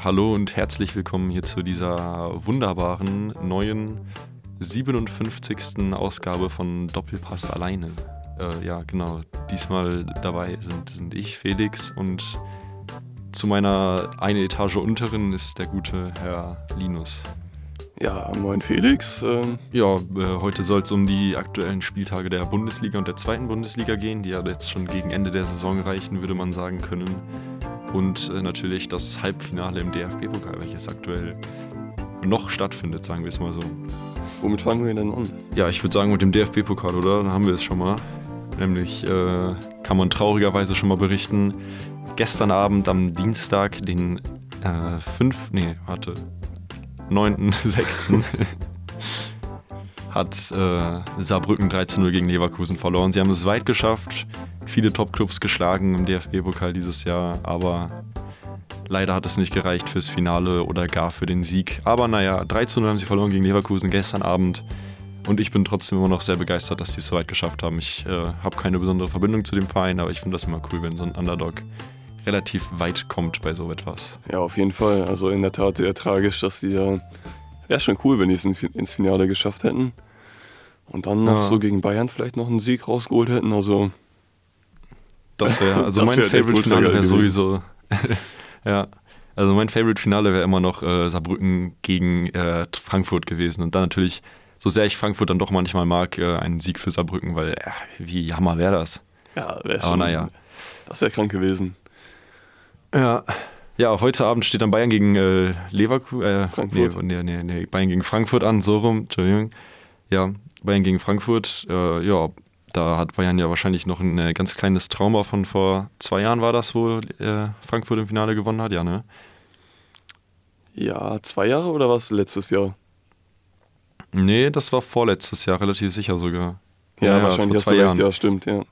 Ja, hallo und herzlich willkommen hier zu dieser wunderbaren neuen 57. Ausgabe von Doppelpass alleine. Äh, ja, genau. Diesmal dabei sind, sind ich, Felix, und zu meiner eine Etage unteren ist der gute Herr Linus. Ja, moin Felix. Ähm ja, äh, heute soll es um die aktuellen Spieltage der Bundesliga und der zweiten Bundesliga gehen, die ja jetzt schon gegen Ende der Saison reichen, würde man sagen können. Und äh, natürlich das Halbfinale im DFB-Pokal, welches aktuell noch stattfindet, sagen wir es mal so. Womit fangen wir denn an? Ja, ich würde sagen mit dem DFB-Pokal, oder? Da haben wir es schon mal. Nämlich äh, kann man traurigerweise schon mal berichten, gestern Abend am Dienstag, den äh, 5, nee, warte, 9.6. hat äh, Saarbrücken 13-0 gegen Leverkusen verloren. Sie haben es weit geschafft, viele Top-Clubs geschlagen im DFB-Pokal dieses Jahr, aber leider hat es nicht gereicht fürs Finale oder gar für den Sieg. Aber naja, 13-0 haben sie verloren gegen Leverkusen gestern Abend. Und ich bin trotzdem immer noch sehr begeistert, dass sie es so weit geschafft haben. Ich äh, habe keine besondere Verbindung zu dem Verein, aber ich finde das immer cool, wenn so ein Underdog relativ weit kommt bei so etwas. Ja, auf jeden Fall. Also in der Tat sehr tragisch, dass die ja. Wäre schon cool, wenn die es ins Finale geschafft hätten. Und dann noch ja. so gegen Bayern vielleicht noch einen Sieg rausgeholt hätten. Also. Das wäre, also das wär mein Favorite-Finale wäre sowieso. ja. Also mein Favorite-Finale wäre immer noch äh, Saarbrücken gegen äh, Frankfurt gewesen. Und dann natürlich, so sehr ich Frankfurt dann doch manchmal mag, äh, einen Sieg für Saarbrücken, weil äh, wie Hammer wäre das. Ja, wäre schon. Aber naja. Das wäre krank gewesen. Ja. Ja, heute Abend steht dann Bayern gegen äh, Leverkusen. Äh, Frankfurt. Nee, nee, nee, Bayern gegen Frankfurt an, so rum. Entschuldigung. Ja, Bayern gegen Frankfurt. Äh, ja, da hat Bayern ja wahrscheinlich noch ein äh, ganz kleines Trauma von vor zwei Jahren war das, wo äh, Frankfurt im Finale gewonnen hat, ja, ne? Ja, zwei Jahre oder was letztes Jahr? Nee, das war vorletztes Jahr, relativ sicher sogar. Ja, ja wahrscheinlich vor zwei Jahren. Recht, ja, stimmt, ja.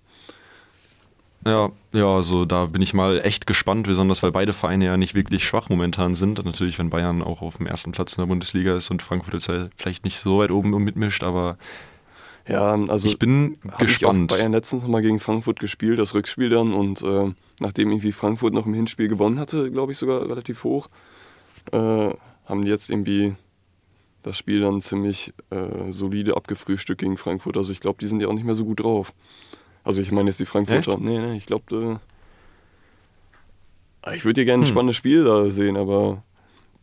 Ja, ja, also da bin ich mal echt gespannt, besonders weil beide Vereine ja nicht wirklich schwach momentan sind. Und natürlich, wenn Bayern auch auf dem ersten Platz in der Bundesliga ist und Frankfurt jetzt halt vielleicht nicht so weit oben mitmischt, aber ja, also ich bin gespannt. Ich Bayern letztens noch mal gegen Frankfurt gespielt, das Rückspiel dann und äh, nachdem irgendwie Frankfurt noch im Hinspiel gewonnen hatte, glaube ich sogar relativ hoch, äh, haben die jetzt irgendwie das Spiel dann ziemlich äh, solide abgefrühstückt gegen Frankfurt. Also ich glaube, die sind ja auch nicht mehr so gut drauf. Also ich meine jetzt die Frankfurter. Echt? Nee, nee, ich glaube, ich würde hier gerne ein hm. spannendes Spiel da sehen, aber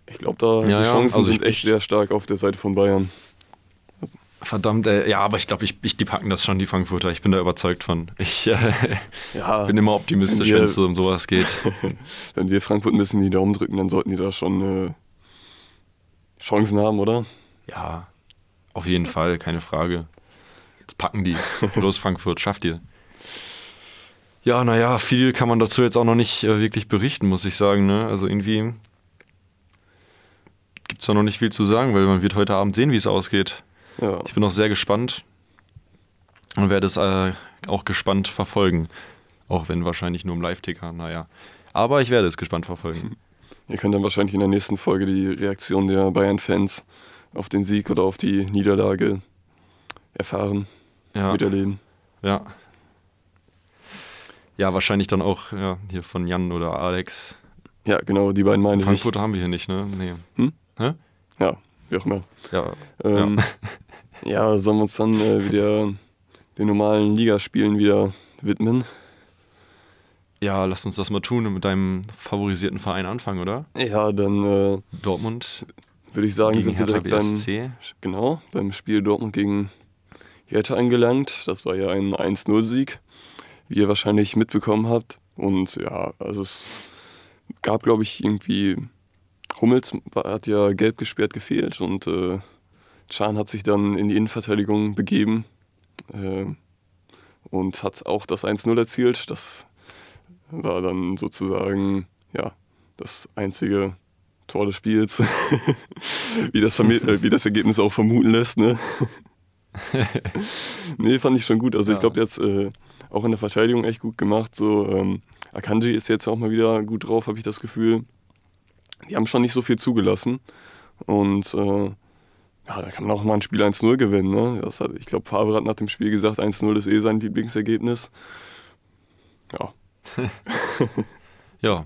ich glaube, da ja, die Chancen also sind echt sehr stark auf der Seite von Bayern. Verdammt, äh, ja, aber ich glaube, ich, ich, die packen das schon, die Frankfurter. Ich bin da überzeugt von. Ich äh, ja, bin immer optimistisch, wenn es so um sowas geht. wenn wir Frankfurt ein bisschen die Daumen drücken, dann sollten die da schon äh, Chancen haben, oder? Ja, auf jeden Fall, keine Frage. Das packen die. Los, Frankfurt, schafft ihr. Ja, naja, viel kann man dazu jetzt auch noch nicht äh, wirklich berichten, muss ich sagen. Ne? Also irgendwie gibt es da noch nicht viel zu sagen, weil man wird heute Abend sehen, wie es ausgeht. Ja. Ich bin auch sehr gespannt und werde es äh, auch gespannt verfolgen. Auch wenn wahrscheinlich nur im Live-Ticker, naja. Aber ich werde es gespannt verfolgen. Ihr könnt dann wahrscheinlich in der nächsten Folge die Reaktion der Bayern-Fans auf den Sieg oder auf die Niederlage erfahren, ja. miterleben. Ja. Ja, wahrscheinlich dann auch ja, hier von Jan oder Alex. Ja, genau, die beiden meine Frankfurt ich. Frankfurt haben wir hier nicht, ne? Nee. Hm? Hä? Ja, wie auch immer. Ja. Ähm, ja. ja. sollen wir uns dann äh, wieder den normalen Ligaspielen wieder widmen? Ja, lass uns das mal tun und mit deinem favorisierten Verein anfangen, oder? Ja, dann äh, Dortmund. Würde ich sagen, sind wir direkt beim, genau, beim Spiel Dortmund gegen Hertha angelangt. Das war ja ein 1-0-Sieg wie ihr wahrscheinlich mitbekommen habt. Und ja, also es gab, glaube ich, irgendwie, Hummels hat ja gelb gesperrt gefehlt und äh, Can hat sich dann in die Innenverteidigung begeben äh, und hat auch das 1-0 erzielt. Das war dann sozusagen, ja, das einzige Tor des Spiels, wie, das äh, wie das Ergebnis auch vermuten lässt. Ne? nee, fand ich schon gut. Also ja. ich glaube, jetzt äh, auch in der Verteidigung echt gut gemacht. So, ähm, Akanji ist jetzt auch mal wieder gut drauf, habe ich das Gefühl. Die haben schon nicht so viel zugelassen. Und äh, ja, da kann man auch mal ein Spiel 1-0 gewinnen. Ne? Das hat, ich glaube, Favre hat nach dem Spiel gesagt, 1-0 ist eh sein Lieblingsergebnis. Ja. Ja,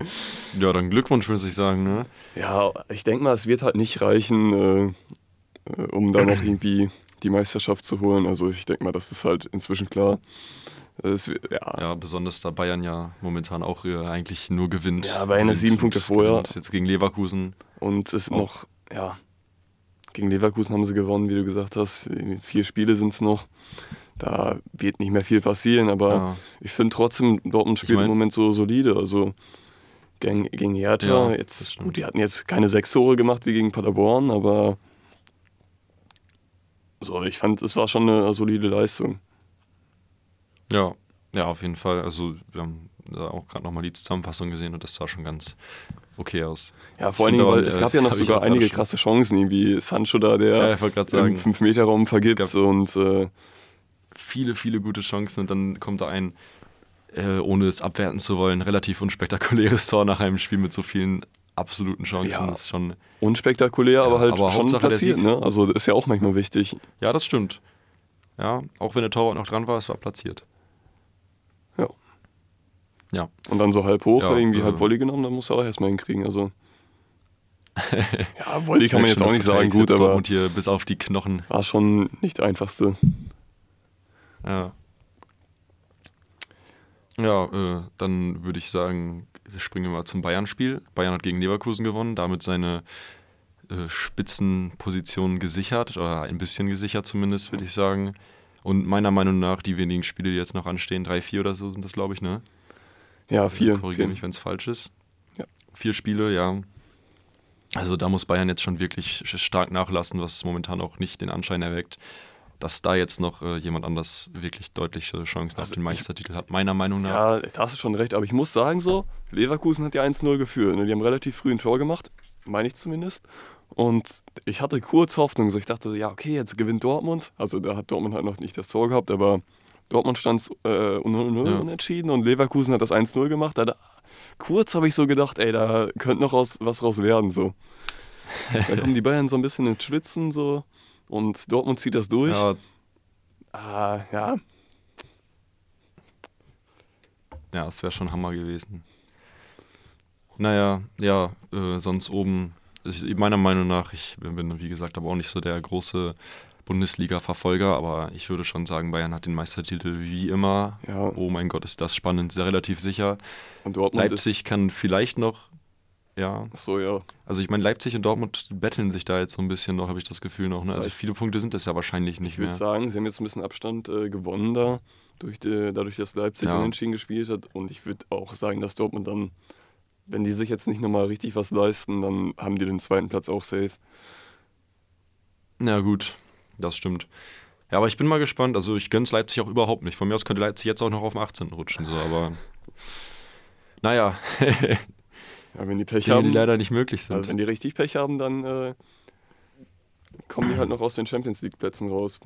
ja, dann Glückwunsch, würde ich sagen. Ne? Ja, ich denke mal, es wird halt nicht reichen, äh, äh um da noch irgendwie die Meisterschaft zu holen. Also ich denke mal, das ist halt inzwischen klar. Es, ja. ja. besonders da Bayern ja momentan auch äh, eigentlich nur gewinnt. Ja, Bayern ist sieben Punkte vorher. Jetzt gegen Leverkusen. Und es ist noch, ja, gegen Leverkusen haben sie gewonnen, wie du gesagt hast. Vier Spiele sind es noch. Da wird nicht mehr viel passieren, aber ja. ich finde trotzdem, Dortmund spielt ich mein, im Moment so solide. Also gegen, gegen Hertha, ja, jetzt, gut, die hatten jetzt keine sechs Tore gemacht wie gegen Paderborn, aber so, ich fand, es war schon eine solide Leistung. Ja, ja, auf jeden Fall. Also wir haben da auch gerade nochmal die Zusammenfassung gesehen und das sah schon ganz okay aus. Ja, vor allen Dingen, weil es gab ja noch sogar einige krasse Chancen, irgendwie Sancho da, der ja, im 5-Meter-Raum vergibt und äh, viele, viele gute Chancen und dann kommt da ein, äh, ohne es abwerten zu wollen, relativ unspektakuläres Tor nach einem Spiel mit so vielen absoluten Chancen. Ja, das ist schon unspektakulär, aber halt aber schon Hauptsache platziert, ne? Also ist ja auch manchmal wichtig. Ja, das stimmt. Ja, auch wenn der Torwart noch dran war, es war platziert. Ja. Und dann so halb hoch, ja, irgendwie äh, halb Volley genommen, dann muss er auch erstmal hinkriegen. Also. ja, Volley kann man jetzt auch nicht sagen, gut, aber. Und hier bis auf die Knochen. War schon nicht der einfachste. Ja. Ja, äh, dann würde ich sagen, springen wir mal zum Bayern-Spiel. Bayern hat gegen Leverkusen gewonnen, damit seine äh, Spitzenposition gesichert, oder ein bisschen gesichert zumindest, würde ich sagen. Und meiner Meinung nach die wenigen Spiele, die jetzt noch anstehen, drei, vier oder so sind das, glaube ich, ne? Ja, vier. Korrigiere mich, wenn es falsch ist. Ja. Vier Spiele, ja. Also da muss Bayern jetzt schon wirklich stark nachlassen, was momentan auch nicht den Anschein erweckt, dass da jetzt noch äh, jemand anders wirklich deutliche Chancen also auf den Meistertitel hat, meiner Meinung nach. Ja, da hast du schon recht, aber ich muss sagen so, Leverkusen hat ja 1-0 geführt. Ne? Die haben relativ früh ein Tor gemacht, meine ich zumindest. Und ich hatte kurz Hoffnung, so ich dachte, ja, okay, jetzt gewinnt Dortmund. Also da hat Dortmund halt noch nicht das Tor gehabt, aber Dortmund stand äh, 0 ja. unentschieden und Leverkusen hat das 1-0 gemacht. Da, kurz habe ich so gedacht, ey, da könnte noch raus, was raus werden. So. Dann kommen die Bayern so ein bisschen ins Schwitzen so und Dortmund zieht das durch. Ja. Ah, ja. Ja, es wäre schon Hammer gewesen. Naja, ja, äh, sonst oben ich, meiner Meinung nach, ich bin wie gesagt aber auch nicht so der große Bundesliga-Verfolger, aber ich würde schon sagen, Bayern hat den Meistertitel wie immer. Ja. Oh mein Gott, ist das spannend, sehr relativ sicher. Und Dortmund Leipzig kann vielleicht noch, ja. Ach so, ja. Also ich meine, Leipzig und Dortmund betteln sich da jetzt so ein bisschen noch, habe ich das Gefühl noch. Ne? Also viele Punkte sind es ja wahrscheinlich nicht ich mehr. Ich würde sagen, sie haben jetzt ein bisschen Abstand äh, gewonnen da, durch die, dadurch, dass Leipzig ja. unentschieden gespielt hat. Und ich würde auch sagen, dass Dortmund dann wenn die sich jetzt nicht nochmal richtig was leisten, dann haben die den zweiten Platz auch safe. Na gut, das stimmt. Ja, aber ich bin mal gespannt. Also ich gönn's Leipzig auch überhaupt nicht. Von mir aus könnte Leipzig jetzt auch noch auf dem 18. rutschen, so, aber naja. ja, wenn die Pech die, haben. Die leider nicht möglich sind. Also wenn die richtig Pech haben, dann äh, kommen die halt noch aus den Champions League Plätzen raus.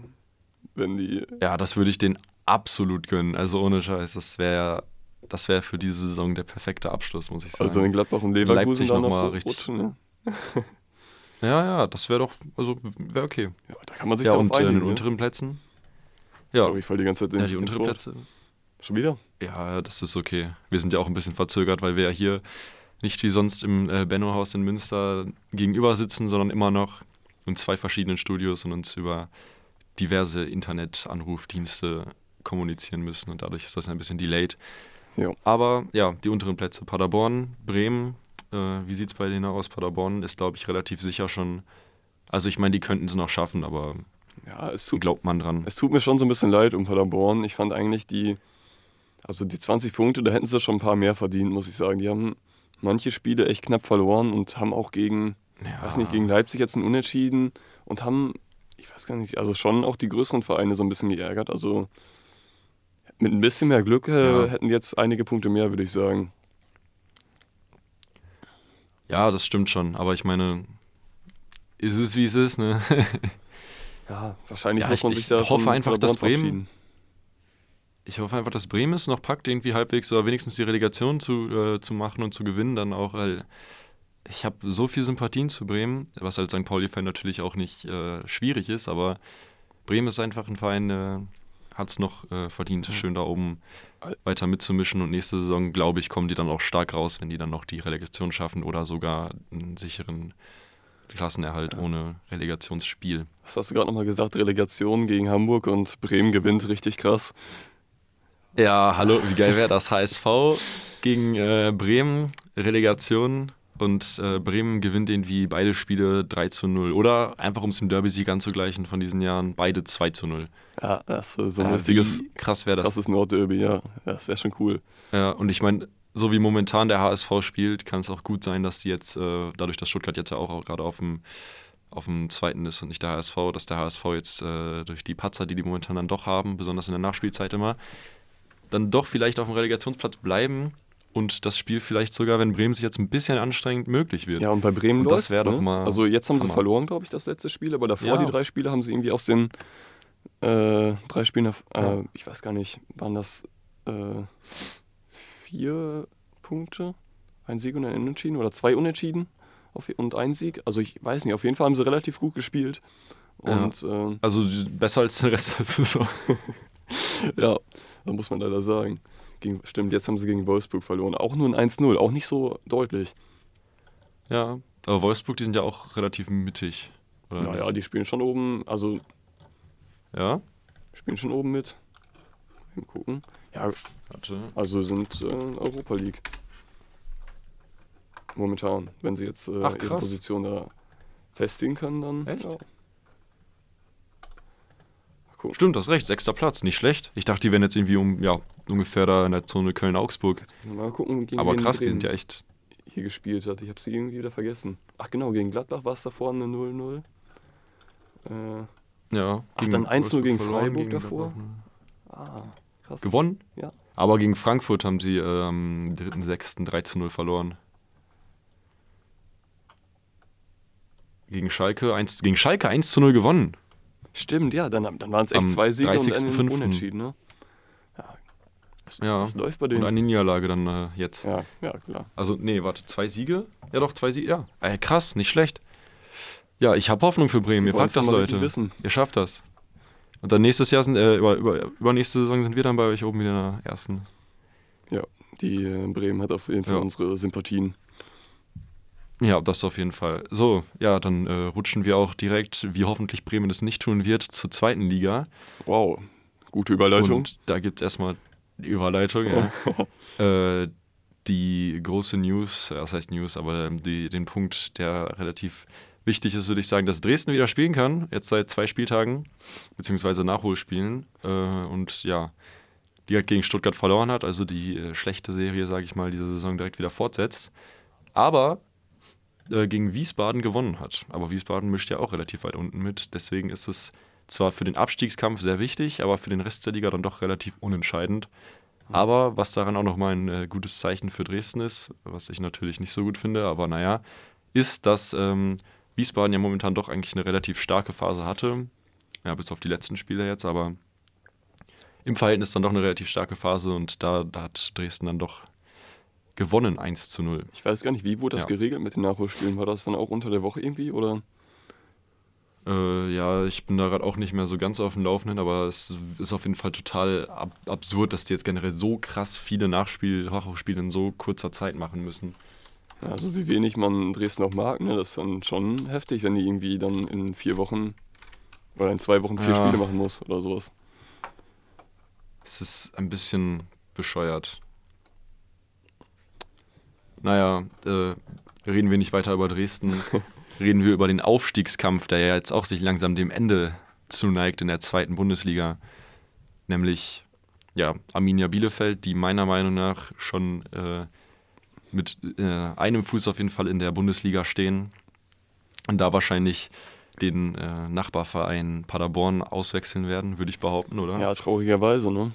Wenn die. Ja, das würde ich denen absolut gönnen. Also ohne Scheiß. Das wäre ja das wäre für diese Saison der perfekte Abschluss, muss ich sagen. Also in Gladbach und Leverkusen Leipzig dann noch mal richtig. Rutschen, ne? ja, ja, das wäre doch, also wäre okay. Ja, da kann man sich ja, darauf und einigen. in den ne? unteren Plätzen. Ja. Sorry, ich fall die ganze Zeit in Ja, die unteren Plätze. Schon wieder? Ja, das ist okay. Wir sind ja auch ein bisschen verzögert, weil wir ja hier nicht wie sonst im äh, Benno-Haus in Münster gegenüber sitzen, sondern immer noch in zwei verschiedenen Studios und uns über diverse Internetanrufdienste kommunizieren müssen und dadurch ist das ein bisschen delayed. Jo. Aber ja, die unteren Plätze Paderborn, Bremen, äh, wie sieht es bei denen aus? Paderborn ist, glaube ich, relativ sicher schon. Also ich meine, die könnten es noch schaffen, aber ja, es tut, glaubt man dran. Es tut mir schon so ein bisschen leid um Paderborn. Ich fand eigentlich die, also die 20 Punkte, da hätten sie schon ein paar mehr verdient, muss ich sagen. Die haben manche Spiele echt knapp verloren und haben auch gegen, ja. weiß nicht, gegen Leipzig jetzt ein Unentschieden und haben, ich weiß gar nicht, also schon auch die größeren Vereine so ein bisschen geärgert. Also mit ein bisschen mehr Glück äh, ja. hätten jetzt einige Punkte mehr, würde ich sagen. Ja, das stimmt schon. Aber ich meine, ist es wie es ist, ne? ja, wahrscheinlich ja, muss man ich, sich da Ich hoffe einfach, dass Bremen. Ich hoffe einfach, dass Bremen es noch packt, irgendwie halbwegs oder wenigstens die Relegation zu, äh, zu machen und zu gewinnen, dann auch, weil ich habe so viel Sympathien zu Bremen, was als St. Pauli-Fan natürlich auch nicht äh, schwierig ist, aber Bremen ist einfach ein Verein, äh, hat es noch äh, verdient, schön da oben weiter mitzumischen. Und nächste Saison, glaube ich, kommen die dann auch stark raus, wenn die dann noch die Relegation schaffen oder sogar einen sicheren Klassenerhalt ja. ohne Relegationsspiel. Was hast du gerade nochmal gesagt? Relegation gegen Hamburg und Bremen gewinnt richtig krass. Ja, hallo, wie geil wäre das? HSV gegen äh, Bremen, Relegation und äh, Bremen gewinnt irgendwie beide Spiele 3 zu 0. Oder einfach um es im Derby-Sieg anzugleichen von diesen Jahren, beide 2 zu 0. Ja, das ist so ein ja, richtiges, krass wäre das. krasses Nordderby, ja. Das wäre schon cool. Ja, und ich meine, so wie momentan der HSV spielt, kann es auch gut sein, dass die jetzt, äh, dadurch, dass Stuttgart jetzt ja auch gerade auf dem, auf dem zweiten ist und nicht der HSV, dass der HSV jetzt äh, durch die Patzer, die die momentan dann doch haben, besonders in der Nachspielzeit immer, dann doch vielleicht auf dem Relegationsplatz bleiben und das Spiel vielleicht sogar, wenn Bremen sich jetzt ein bisschen anstrengend möglich wird. Ja, und bei Bremen und das wäre ne? doch mal. Also jetzt haben Hammer. sie verloren, glaube ich, das letzte Spiel, aber davor ja. die drei Spiele haben sie irgendwie aus den äh, drei Spielen, äh, ja. ich weiß gar nicht, waren das äh, vier Punkte, ein Sieg und ein Unentschieden oder zwei Unentschieden und ein Sieg. Also ich weiß nicht, auf jeden Fall haben sie relativ gut gespielt. Und, ja. äh, also besser als der Rest der Saison. ja, da muss man leider sagen. Gegen, stimmt, jetzt haben sie gegen Wolfsburg verloren. Auch nur ein 1-0, auch nicht so deutlich. Ja, aber Wolfsburg, die sind ja auch relativ mittig. Oder naja, nicht? die spielen schon oben, also. Ja? Spielen schon oben mit. Mal gucken. Ja, Warte. also sind äh, Europa League. Momentan. Wenn sie jetzt äh, Ach, ihre Position da festigen können, dann. Echt? Ja. Stimmt, das recht. Sechster Platz, nicht schlecht. Ich dachte, die wären jetzt irgendwie um, ja, ungefähr da in der Zone Köln-Augsburg. Mal gucken, gegen Aber krass, die sind ja echt. Hier gespielt hat. Ich habe sie irgendwie wieder vergessen. Ach genau, gegen Gladbach war es davor eine 0-0. Äh, ja. Ach, dann 1-0 gegen Freiburg gegen davor. Gladbach, ne? Ah, krass. Gewonnen? Ja. Aber gegen Frankfurt haben sie am ähm, 3.6. 13-0 verloren. Gegen Schalke 1, gegen Schalke 1 0 gewonnen. Stimmt, ja, dann, dann waren es echt Am zwei Siege und ein Unentschieden, ne? Ja. Das, ja. das läuft bei denen. Und eine Niederlage dann äh, jetzt. Ja, ja, klar. Also, nee, warte, zwei Siege? Ja, doch, zwei Siege, ja. Äh, krass, nicht schlecht. Ja, ich habe Hoffnung für Bremen. Ihr packt das, Leute. Ihr schafft das. Und dann nächstes Jahr sind, äh, über, über, übernächste Saison sind wir dann bei euch oben wieder in der ersten. Ja, die äh, Bremen hat auf jeden Fall ja. unsere Sympathien. Ja, das auf jeden Fall. So, ja, dann äh, rutschen wir auch direkt, wie hoffentlich Bremen es nicht tun wird, zur zweiten Liga. Wow, gute Überleitung. Und da gibt es erstmal die Überleitung, ja. äh, die große News, was heißt News, aber die, den Punkt, der relativ wichtig ist, würde ich sagen, dass Dresden wieder spielen kann, jetzt seit zwei Spieltagen, beziehungsweise Nachholspielen. Äh, und ja, die halt gegen Stuttgart verloren hat, also die äh, schlechte Serie, sage ich mal, diese Saison direkt wieder fortsetzt. Aber äh, gegen Wiesbaden gewonnen hat. Aber Wiesbaden mischt ja auch relativ weit unten mit. Deswegen ist es zwar für den Abstiegskampf sehr wichtig, aber für den Rest der Liga dann doch relativ unentscheidend. Aber was daran auch nochmal ein äh, gutes Zeichen für Dresden ist, was ich natürlich nicht so gut finde, aber naja, ist, dass ähm, Wiesbaden ja momentan doch eigentlich eine relativ starke Phase hatte. Ja, bis auf die letzten Spiele jetzt, aber im Verhältnis dann doch eine relativ starke Phase und da, da hat Dresden dann doch gewonnen 1 zu 0. Ich weiß gar nicht, wie wurde das ja. geregelt mit den Nachholspielen? War das dann auch unter der Woche irgendwie oder? Äh, ja, ich bin da gerade auch nicht mehr so ganz auf dem Laufenden, aber es ist auf jeden Fall total ab absurd, dass die jetzt generell so krass viele Nachspiel Nachholspiele in so kurzer Zeit machen müssen. Ja, also wie wenig man Dresden auch mag, ne? das ist dann schon heftig, wenn die irgendwie dann in vier Wochen oder in zwei Wochen vier ja. Spiele machen muss oder sowas. Es ist ein bisschen bescheuert. Naja, äh, reden wir nicht weiter über Dresden. reden wir über den Aufstiegskampf, der ja jetzt auch sich langsam dem Ende zuneigt in der zweiten Bundesliga. Nämlich ja, Arminia Bielefeld, die meiner Meinung nach schon äh, mit äh, einem Fuß auf jeden Fall in der Bundesliga stehen und da wahrscheinlich den äh, Nachbarverein Paderborn auswechseln werden, würde ich behaupten, oder? Ja, traurigerweise, ne?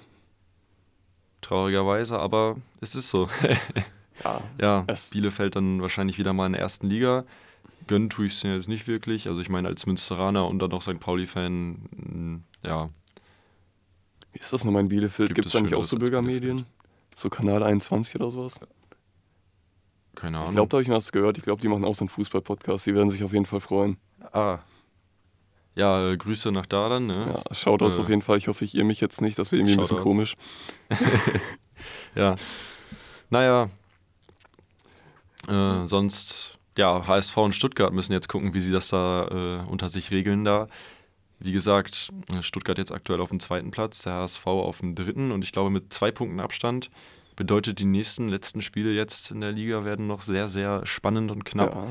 Traurigerweise, aber es ist so. Ja, ja Bielefeld dann wahrscheinlich wieder mal in der ersten Liga. Gönnen tue ich es jetzt nicht wirklich. Also ich meine, als Münsteraner und dann auch St. Pauli-Fan, mm, ja. Wie ist das nochmal in Bielefeld? Gibt es da nicht auch so Bürgermedien? So Kanal 21 oder sowas? Keine Ahnung. Ich glaube, da habe ich mal was gehört. Ich glaube, die machen auch so einen Fußball-Podcast. Die werden sich auf jeden Fall freuen. Ah. Ja, äh, Grüße nach da dann. Ne? Ja, Shoutouts äh, auf jeden Fall. Ich hoffe, ich ihr mich jetzt nicht. Das wäre irgendwie Shoutouts. ein bisschen komisch. ja. Naja. Äh, sonst, ja, HSV und Stuttgart müssen jetzt gucken, wie sie das da äh, unter sich regeln da. Wie gesagt, Stuttgart jetzt aktuell auf dem zweiten Platz, der HSV auf dem dritten und ich glaube mit zwei Punkten Abstand bedeutet, die nächsten letzten Spiele jetzt in der Liga werden noch sehr, sehr spannend und knapp. Ja.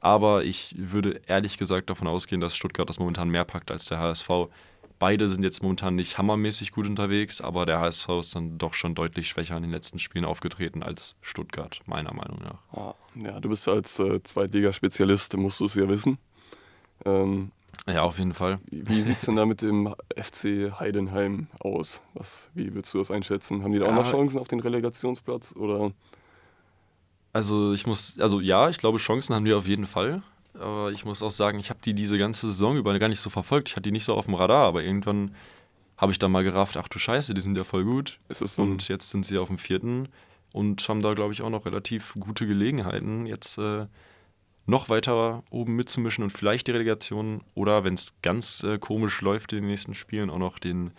Aber ich würde ehrlich gesagt davon ausgehen, dass Stuttgart das momentan mehr packt als der HSV. Beide sind jetzt momentan nicht hammermäßig gut unterwegs, aber der HSV ist dann doch schon deutlich schwächer in den letzten Spielen aufgetreten als Stuttgart, meiner Meinung nach. Ja, du bist als äh, Zweitligaspezialist, musst du es ja wissen. Ähm, ja, auf jeden Fall. Wie, sieht es denn da mit dem FC Heidenheim aus? Was, wie würdest du das einschätzen? Haben die da auch ja, noch Chancen auf den Relegationsplatz? Oder? Also ich muss, also ja, ich glaube, Chancen haben die auf jeden Fall. Aber ich muss auch sagen, ich habe die diese ganze Saison über gar nicht so verfolgt. Ich hatte die nicht so auf dem Radar, aber irgendwann habe ich dann mal gerafft, ach du Scheiße, die sind ja voll gut. So und jetzt sind sie auf dem vierten und haben da, glaube ich, auch noch relativ gute Gelegenheiten, jetzt äh, noch weiter oben mitzumischen und vielleicht die Relegation oder, wenn es ganz äh, komisch läuft in den nächsten Spielen, auch noch den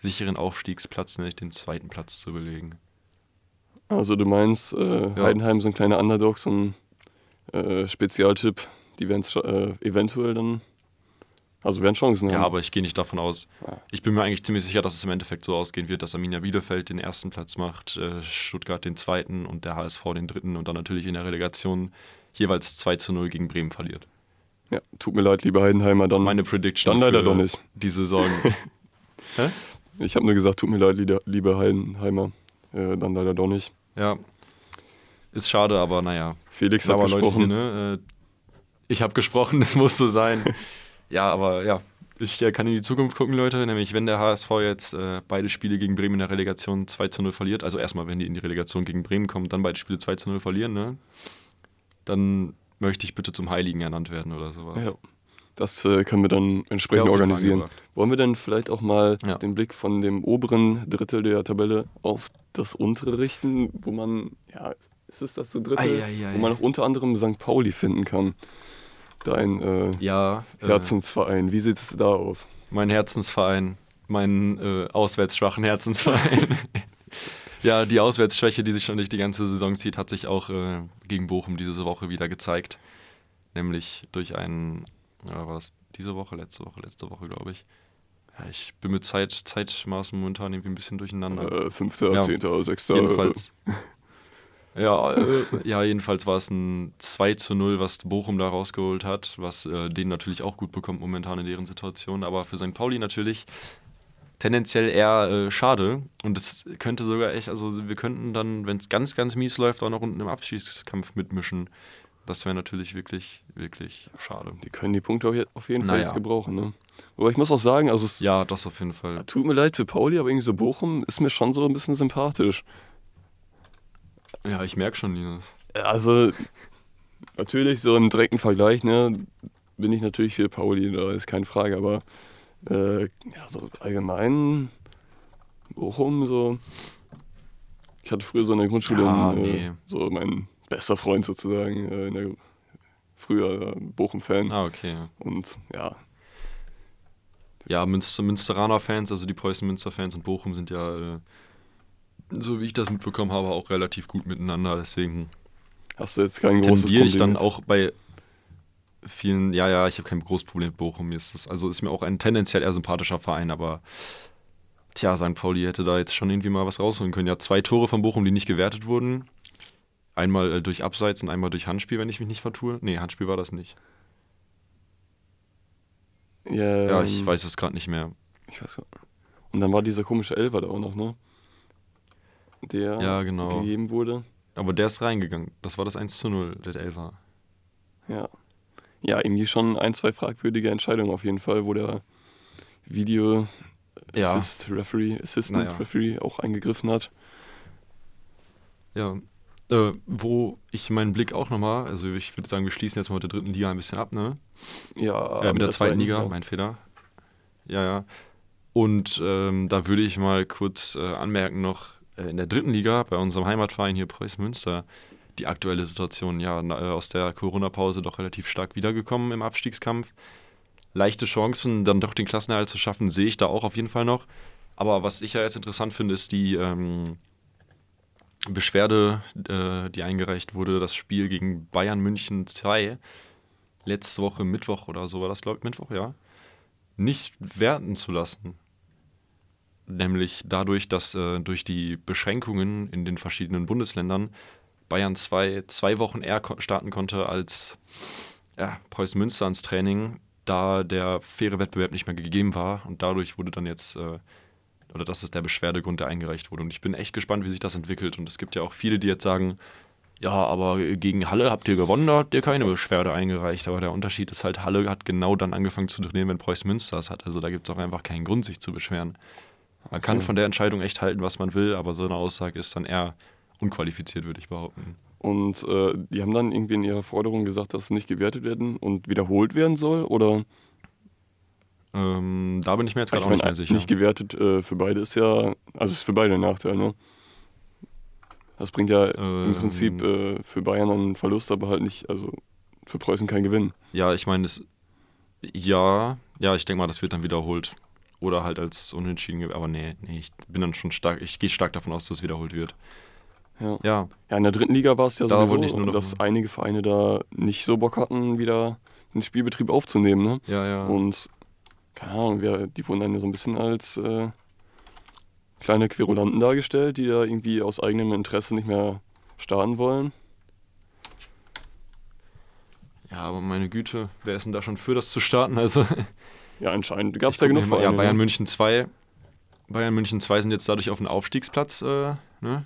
sicheren Aufstiegsplatz, nämlich den zweiten Platz zu belegen. Also du meinst, äh, ja. Heidenheim sind kleine Underdogs und äh, Spezialtipp, die werden es äh, eventuell dann, also werden Chancen haben. Ja, aber ich gehe nicht davon aus. Ja. Ich bin mir eigentlich ziemlich sicher, dass es im Endeffekt so ausgehen wird, dass Arminia Bielefeld den ersten Platz macht, äh, Stuttgart den zweiten und der HSV den dritten und dann natürlich in der Relegation jeweils 2 zu 0 gegen Bremen verliert. Ja, tut mir leid, liebe Heidenheimer, dann. Meine Prediction dann leider doch nicht. Die Saison. Hä? Ich habe nur gesagt, tut mir leid, liebe Heidenheimer. Äh, dann leider doch nicht. Ja. Ist schade, aber naja. Felix hat gesprochen. Leute, ne? äh, ich habe gesprochen, es muss so sein. ja, aber ja, ich äh, kann in die Zukunft gucken, Leute. Nämlich, wenn der HSV jetzt äh, beide Spiele gegen Bremen in der Relegation 2 zu 0 verliert, also erstmal, wenn die in die Relegation gegen Bremen kommen, dann beide Spiele 2 zu 0 verlieren, ne? Dann möchte ich bitte zum Heiligen ernannt werden oder sowas. Ja. Das äh, können wir dann entsprechend organisieren. Wollen wir dann vielleicht auch mal ja. den Blick von dem oberen Drittel der Tabelle auf das untere richten, wo man, ja, ist es das so Drittel, ei, ei, ei, wo man auch unter anderem St. Pauli finden kann? Dein äh, ja, äh, Herzensverein. Wie sieht es da aus? Mein Herzensverein. Mein äh, auswärtsschwachen Herzensverein. ja, die Auswärtsschwäche, die sich schon durch die ganze Saison zieht, hat sich auch äh, gegen Bochum diese Woche wieder gezeigt. Nämlich durch einen ja, war das diese Woche, letzte Woche, letzte Woche, glaube ich. Ja, ich bin mit Zeit, Zeitmaßen momentan irgendwie ein bisschen durcheinander. Äh, fünfter, ja, zehnter, sechster. Jedenfalls. ja, äh, ja, jedenfalls war es ein 2 zu 0, was Bochum da rausgeholt hat, was äh, denen natürlich auch gut bekommt momentan in deren Situation, aber für St. Pauli natürlich tendenziell eher äh, schade. Und es könnte sogar echt, also wir könnten dann, wenn es ganz, ganz mies läuft, auch noch unten im Abschießkampf mitmischen. Das wäre natürlich wirklich, wirklich schade. Die können die Punkte auf jeden Fall naja. jetzt gebrauchen. Ne? Aber ich muss auch sagen, also es ja, das auf jeden Fall. Tut mir leid für Pauli, aber irgendwie so Bochum ist mir schon so ein bisschen sympathisch. Ja, ich merke schon, Linus. Also natürlich so im direkten Vergleich, ne, bin ich natürlich für Pauli, da ist keine Frage, aber äh, ja, so allgemein Bochum so. Ich hatte früher so in der Grundschule ja, einen, äh, so meinen bester Freund sozusagen, äh, der, früher äh, Bochum-Fan. Ah, okay. Und ja. Ja, Münster, Münsteraner Fans, also die Preußen-Münster-Fans und Bochum sind ja, äh, so wie ich das mitbekommen habe, auch relativ gut miteinander. Deswegen hast du jetzt kein großes Problem. ich dann auch bei vielen, ja, ja, ich habe kein großes Problem mit Bochum. Mir ist das, also ist mir auch ein tendenziell eher sympathischer Verein, aber tja, St. Pauli hätte da jetzt schon irgendwie mal was rausholen können. Ja, zwei Tore von Bochum, die nicht gewertet wurden. Einmal äh, durch Abseits und einmal durch Handspiel, wenn ich mich nicht vertue. Nee, Handspiel war das nicht. Ja, ja ich ähm, weiß es gerade nicht mehr. Ich weiß gar Und dann war dieser komische Elfer da auch noch, ne? Der ja, genau. gegeben wurde. Aber der ist reingegangen. Das war das 1 zu 0, der Elfer. Ja. Ja, irgendwie schon ein, zwei fragwürdige Entscheidungen auf jeden Fall, wo der Video ja. Assist Referee, Assistant naja. Referee auch eingegriffen hat. Ja, äh, wo ich meinen Blick auch nochmal, also ich würde sagen, wir schließen jetzt mal mit der dritten Liga ein bisschen ab, ne? Ja. Äh, mit der zweiten Liga, mein Fehler. Ja, ja. Und ähm, da würde ich mal kurz äh, anmerken noch, in der dritten Liga, bei unserem Heimatverein hier Preußen Münster, die aktuelle Situation, ja, äh, aus der Corona-Pause doch relativ stark wiedergekommen im Abstiegskampf. leichte Chancen, dann doch den Klassenerhalt zu schaffen, sehe ich da auch auf jeden Fall noch. Aber was ich ja jetzt interessant finde, ist die ähm, Beschwerde, äh, die eingereicht wurde, das Spiel gegen Bayern München 2, letzte Woche Mittwoch oder so war das, glaube ich, Mittwoch, ja, nicht werten zu lassen. Nämlich dadurch, dass äh, durch die Beschränkungen in den verschiedenen Bundesländern Bayern 2 zwei Wochen eher starten konnte als ja, Preußen Münster ans Training, da der faire Wettbewerb nicht mehr gegeben war. Und dadurch wurde dann jetzt, äh, oder das ist der Beschwerdegrund, der eingereicht wurde. Und ich bin echt gespannt, wie sich das entwickelt. Und es gibt ja auch viele, die jetzt sagen, ja, aber gegen Halle habt ihr gewonnen, da habt ihr keine Beschwerde eingereicht. Aber der Unterschied ist halt, Halle hat genau dann angefangen zu trainieren, wenn Preußen Münster es hat. Also da gibt es auch einfach keinen Grund, sich zu beschweren. Man kann von der Entscheidung echt halten, was man will, aber so eine Aussage ist dann eher unqualifiziert, würde ich behaupten. Und äh, die haben dann irgendwie in ihrer Forderung gesagt, dass es nicht gewertet werden und wiederholt werden soll, oder? Ähm, da bin ich mir jetzt gerade auch nicht mehr sicher. Nicht gewertet äh, für beide ist ja, also es ist für beide ein Nachteil, ne? Das bringt ja ähm, im Prinzip äh, für Bayern einen Verlust, aber halt nicht, also für Preußen keinen Gewinn. Ja, ich meine, ja, ja, ich denke mal, das wird dann wiederholt. Oder halt als Unentschieden, aber nee, nee, ich bin dann schon stark, ich gehe stark davon aus, dass es wiederholt wird. Ja. ja. ja in der dritten Liga war es ja da sowieso, dass einige Vereine da nicht so Bock hatten, wieder den Spielbetrieb aufzunehmen. Ne? Ja, ja. Und keine Ahnung, wir, die wurden dann ja so ein bisschen als äh, kleine Querulanten dargestellt, die da irgendwie aus eigenem Interesse nicht mehr starten wollen. Ja, aber meine Güte, wer ist denn da schon für das zu starten? Also ja, anscheinend gab es ja genug Vereine. Ja, Bayern ne? München 2. Bayern München 2 sind jetzt dadurch auf den Aufstiegsplatz äh, ne,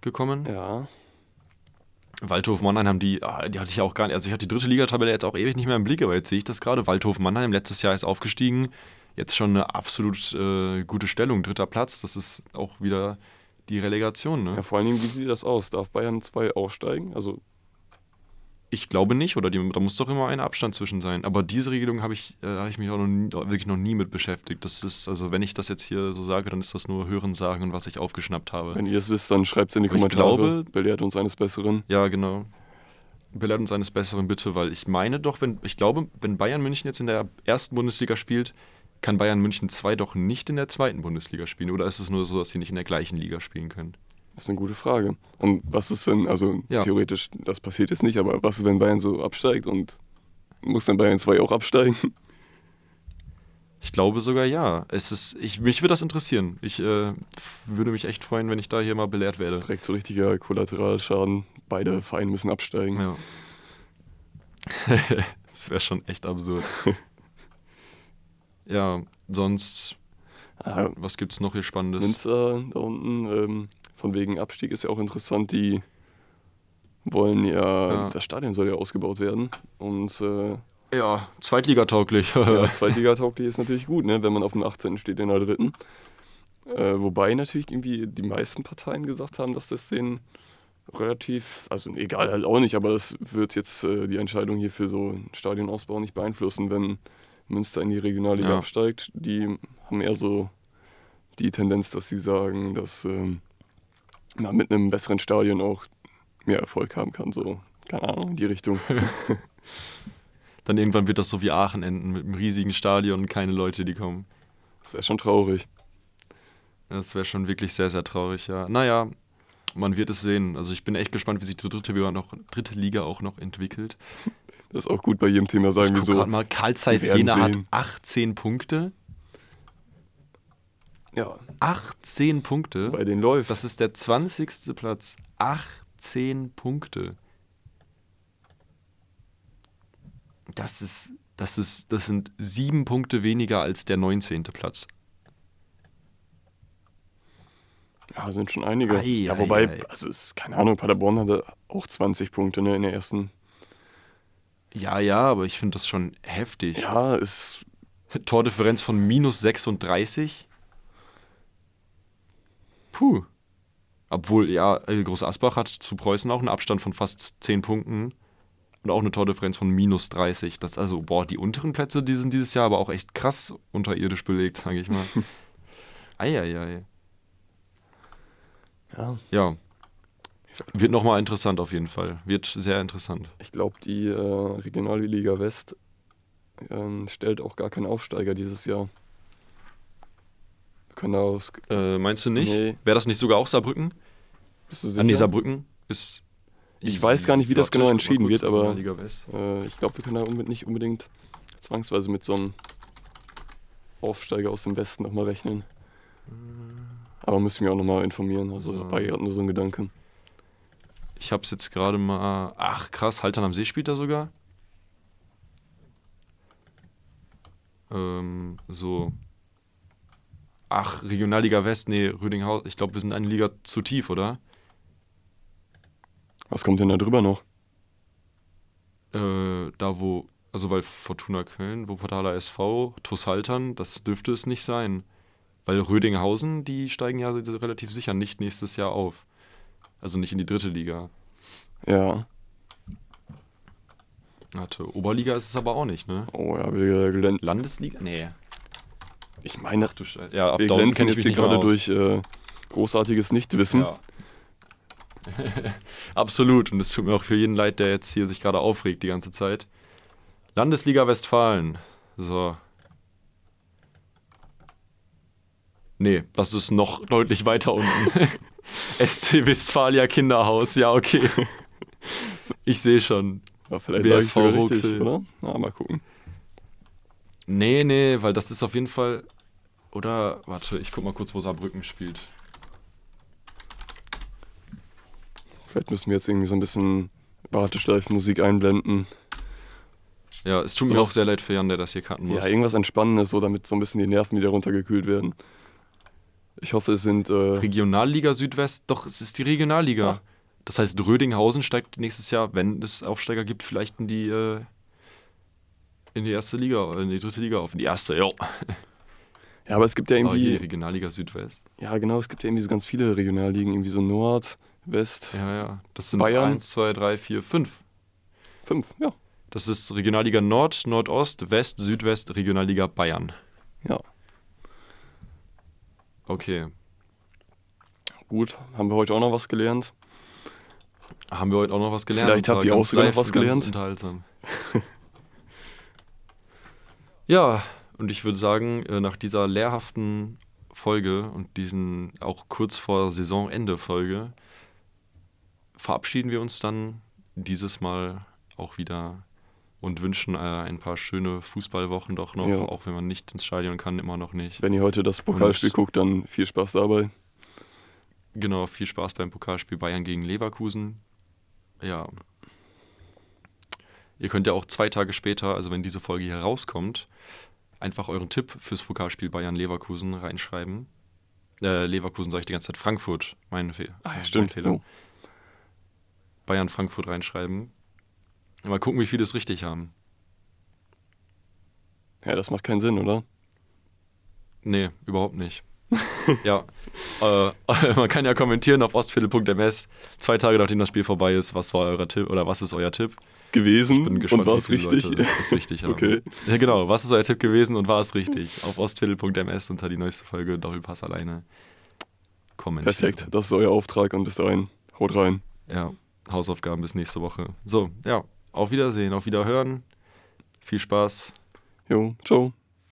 gekommen. Ja. Waldhof Mannheim haben die, ah, die hatte ich auch gar nicht, also ich hatte die dritte Ligatabelle jetzt auch ewig nicht mehr im Blick, aber jetzt sehe ich das gerade. Waldhof Mannheim letztes Jahr ist aufgestiegen, jetzt schon eine absolut äh, gute Stellung, dritter Platz, das ist auch wieder die Relegation. Ne? Ja, vor allen Dingen, wie sieht das aus? Darf Bayern 2 aufsteigen? Also ich glaube nicht, oder die, da muss doch immer ein Abstand zwischen sein. Aber diese Regelung habe ich, äh, hab ich mich auch noch nie, wirklich noch nie mit beschäftigt. Das ist, also wenn ich das jetzt hier so sage, dann ist das nur Hören sagen und was ich aufgeschnappt habe. Wenn ihr es wisst, dann schreibt es in die Kommentare. Glaube, belehrt uns eines Besseren. Ja, genau. Belehrt uns eines Besseren bitte, weil ich meine doch, wenn, ich glaube, wenn Bayern München jetzt in der ersten Bundesliga spielt, kann Bayern München 2 doch nicht in der zweiten Bundesliga spielen. Oder ist es nur so, dass sie nicht in der gleichen Liga spielen können? Das ist eine gute Frage. Und was ist, wenn, also ja. theoretisch, das passiert jetzt nicht, aber was ist, wenn Bayern so absteigt und muss dann Bayern 2 auch absteigen? Ich glaube sogar ja. Es ist, ich, mich würde das interessieren. Ich äh, würde mich echt freuen, wenn ich da hier mal belehrt werde. Direkt so richtiger Kollateralschaden. Beide Vereine müssen absteigen. Ja. das wäre schon echt absurd. ja, sonst. Ah, was gibt es noch hier Spannendes? Münster da unten. Ähm, von wegen Abstieg ist ja auch interessant. Die wollen ja, ja. das Stadion soll ja ausgebaut werden. Und äh, ja, zweitligatauglich. ja, zweitligatauglich ist natürlich gut, ne, wenn man auf dem 18. steht in der dritten. Äh, wobei natürlich irgendwie die meisten Parteien gesagt haben, dass das den relativ, also egal halt auch nicht, aber das wird jetzt äh, die Entscheidung hier für so einen Stadionausbau nicht beeinflussen, wenn Münster in die Regionalliga ja. absteigt. Die haben eher so die Tendenz, dass sie sagen, dass ähm, man mit einem besseren Stadion auch mehr Erfolg haben kann. So, keine Ahnung, in die Richtung. Dann irgendwann wird das so wie Aachen enden, mit einem riesigen Stadion und keine Leute, die kommen. Das wäre schon traurig. Das wäre schon wirklich sehr, sehr traurig, ja. Naja, man wird es sehen. Also ich bin echt gespannt, wie sich die dritte Liga, noch, dritte Liga auch noch entwickelt. Das ist auch gut bei jedem Thema, sagen wir so. gerade mal, Karl Zeiss Jena hat 18 Punkte. Ja. 18 Punkte. Bei den läuft. Das ist der 20. Platz. 18 Punkte. Das ist, das ist, das sind sieben Punkte weniger als der 19. Platz. Ja, sind schon einige. Ei, ja, wobei, ei, ei. also ist, keine Ahnung, Paderborn hatte auch 20 Punkte ne, in der ersten. Ja, ja, aber ich finde das schon heftig. Ja, ist. Tordifferenz von minus 36. Puh. Obwohl, ja, Groß Asbach hat zu Preußen auch einen Abstand von fast 10 Punkten und auch eine Tordifferenz von minus 30. Das also, boah, die unteren Plätze, die sind dieses Jahr aber auch echt krass unterirdisch belegt, sage ich mal. Eieiei. Ja. Ja. Wird nochmal interessant auf jeden Fall. Wird sehr interessant. Ich glaube, die äh, Regionalliga West ähm, stellt auch gar keinen Aufsteiger dieses Jahr. Können. Äh, meinst du nicht? Nee. Wäre das nicht sogar auch Saarbrücken? Bist du sicher? An die Saarbrücken ist. Ich weiß gar nicht, wie das genau entschieden wird, aber äh, ich glaube, wir können da nicht unbedingt zwangsweise mit so einem Aufsteiger aus dem Westen nochmal rechnen. Aber müssen wir auch nochmal informieren. Also so. dabei gerade nur so ein Gedanke. Ich habe es jetzt gerade mal. Ach krass, Haltern am See spielt er sogar. Ähm, so. Ach, Regionalliga West, nee, Rüdinghaus. Ich glaube, wir sind eine Liga zu tief, oder? Was kommt denn da drüber noch? Äh, da wo, also weil Fortuna Köln, Wuppertaler SV, TuS Haltern, das dürfte es nicht sein. Weil Rödinghausen, die steigen ja relativ sicher nicht nächstes Jahr auf. Also nicht in die dritte Liga. Ja. Warte, Oberliga ist es aber auch nicht, ne? Oh ja, wir. Landesliga? Nee. Ich meine, Ach, du ja, ab wir glänzen jetzt hier gerade durch äh, großartiges Nichtwissen. Ja. Absolut. Und es tut mir auch für jeden leid, der jetzt hier sich gerade aufregt die ganze Zeit. Landesliga Westfalen. So. Nee, das ist noch deutlich weiter unten. SC Westfalia Kinderhaus, ja, okay. Ich sehe schon. Ja, vielleicht BSV sogar richtig, oder? Na, mal gucken. Nee, nee, weil das ist auf jeden Fall. Oder, warte, ich guck mal kurz, wo Saarbrücken spielt. Vielleicht müssen wir jetzt irgendwie so ein bisschen Warteschleifmusik einblenden. Ja, es tut so mir auch sehr leid für Jan, der das hier cutten muss. Ja, irgendwas Entspannendes, so damit so ein bisschen die Nerven wieder runtergekühlt werden. Ich hoffe, es sind. Äh Regionalliga Südwest, doch, es ist die Regionalliga. Ja. Das heißt, Rödinghausen steigt nächstes Jahr, wenn es Aufsteiger gibt, vielleicht in die, äh, in die erste Liga, in die dritte Liga auf. In die erste, ja. Ja, aber es gibt ja irgendwie. die Regionalliga Südwest. Ja, genau, es gibt ja irgendwie so ganz viele Regionalligen, irgendwie so Nord, West. Ja, ja. Das sind Bayern. 1, 2, 3, 4, 5. 5, ja. Das ist Regionalliga Nord, Nordost, West, Südwest, Regionalliga Bayern. Ja. Okay. Gut, haben wir heute auch noch was gelernt? Haben wir heute auch noch was gelernt? Vielleicht habt ihr auch sogar noch was gelernt. ja, und ich würde sagen, äh, nach dieser lehrhaften Folge und diesen auch kurz vor Saisonende Folge verabschieden wir uns dann dieses Mal auch wieder und wünschen äh, ein paar schöne Fußballwochen doch noch, ja. auch wenn man nicht ins Stadion kann, immer noch nicht. Wenn ihr heute das Pokalspiel und, guckt, dann viel Spaß dabei. Genau, viel Spaß beim Pokalspiel Bayern gegen Leverkusen. Ja. Ihr könnt ja auch zwei Tage später, also wenn diese Folge hier rauskommt, einfach euren Tipp fürs Pokalspiel Bayern Leverkusen reinschreiben. Äh, Leverkusen sage ich die ganze Zeit Frankfurt, mein, Fe Ach, ja, stimmt. Fehler. Oh. Bayern Frankfurt reinschreiben. Mal gucken, wie viele es richtig haben. Ja, das macht keinen Sinn, oder? Nee, überhaupt nicht. Ja, äh, man kann ja kommentieren auf ostfille.ms, zwei Tage nachdem das Spiel vorbei ist, was war euer Tipp oder was ist euer Tipp? Gewesen ich bin gespannt, und war es richtig? Leute es richtig okay. Ja, genau, was ist euer Tipp gewesen und war es richtig? Auf ostfille.ms unter die neueste Folge Doppelpass alleine kommentieren. Perfekt, das ist euer Auftrag und bis dahin, haut rein. Ja, Hausaufgaben bis nächste Woche. So, ja, auf Wiedersehen, auf Wiederhören. Viel Spaß. Jo, ciao.